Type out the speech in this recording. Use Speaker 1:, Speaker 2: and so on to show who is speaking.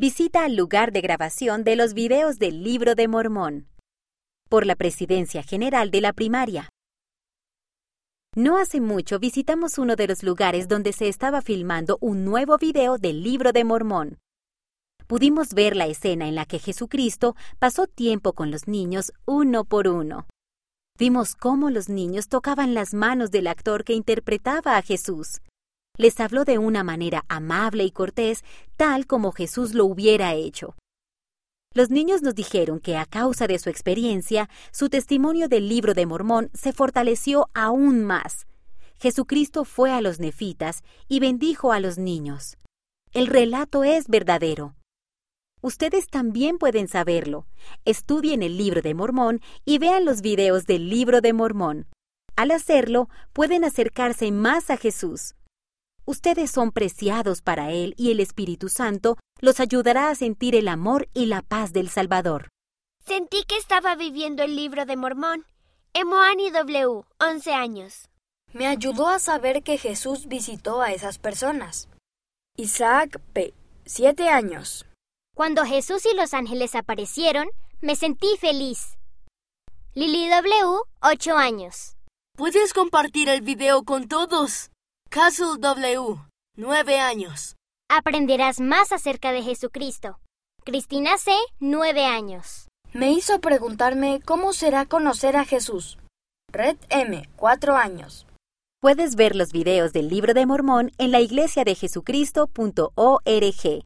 Speaker 1: visita al lugar de grabación de los videos del Libro de Mormón por la Presidencia General de la Primaria. No hace mucho visitamos uno de los lugares donde se estaba filmando un nuevo video del Libro de Mormón. Pudimos ver la escena en la que Jesucristo pasó tiempo con los niños uno por uno. Vimos cómo los niños tocaban las manos del actor que interpretaba a Jesús. Les habló de una manera amable y cortés, tal como Jesús lo hubiera hecho. Los niños nos dijeron que a causa de su experiencia, su testimonio del libro de Mormón se fortaleció aún más. Jesucristo fue a los nefitas y bendijo a los niños. El relato es verdadero. Ustedes también pueden saberlo. Estudien el libro de Mormón y vean los videos del libro de Mormón. Al hacerlo, pueden acercarse más a Jesús. Ustedes son preciados para Él y el Espíritu Santo los ayudará a sentir el amor y la paz del Salvador.
Speaker 2: Sentí que estaba viviendo el libro de Mormón. Emoani W, 11 años.
Speaker 3: Me ayudó a saber que Jesús visitó a esas personas. Isaac P, 7 años.
Speaker 4: Cuando Jesús y los ángeles aparecieron, me sentí feliz. Lily W, 8 años.
Speaker 5: Puedes compartir el video con todos. Castle W, 9 años.
Speaker 4: Aprenderás más acerca de Jesucristo. Cristina C, 9 años.
Speaker 3: Me hizo preguntarme cómo será conocer a Jesús. Red M, 4 años.
Speaker 1: Puedes ver los videos del libro de Mormón en la iglesia de Jesucristo.org.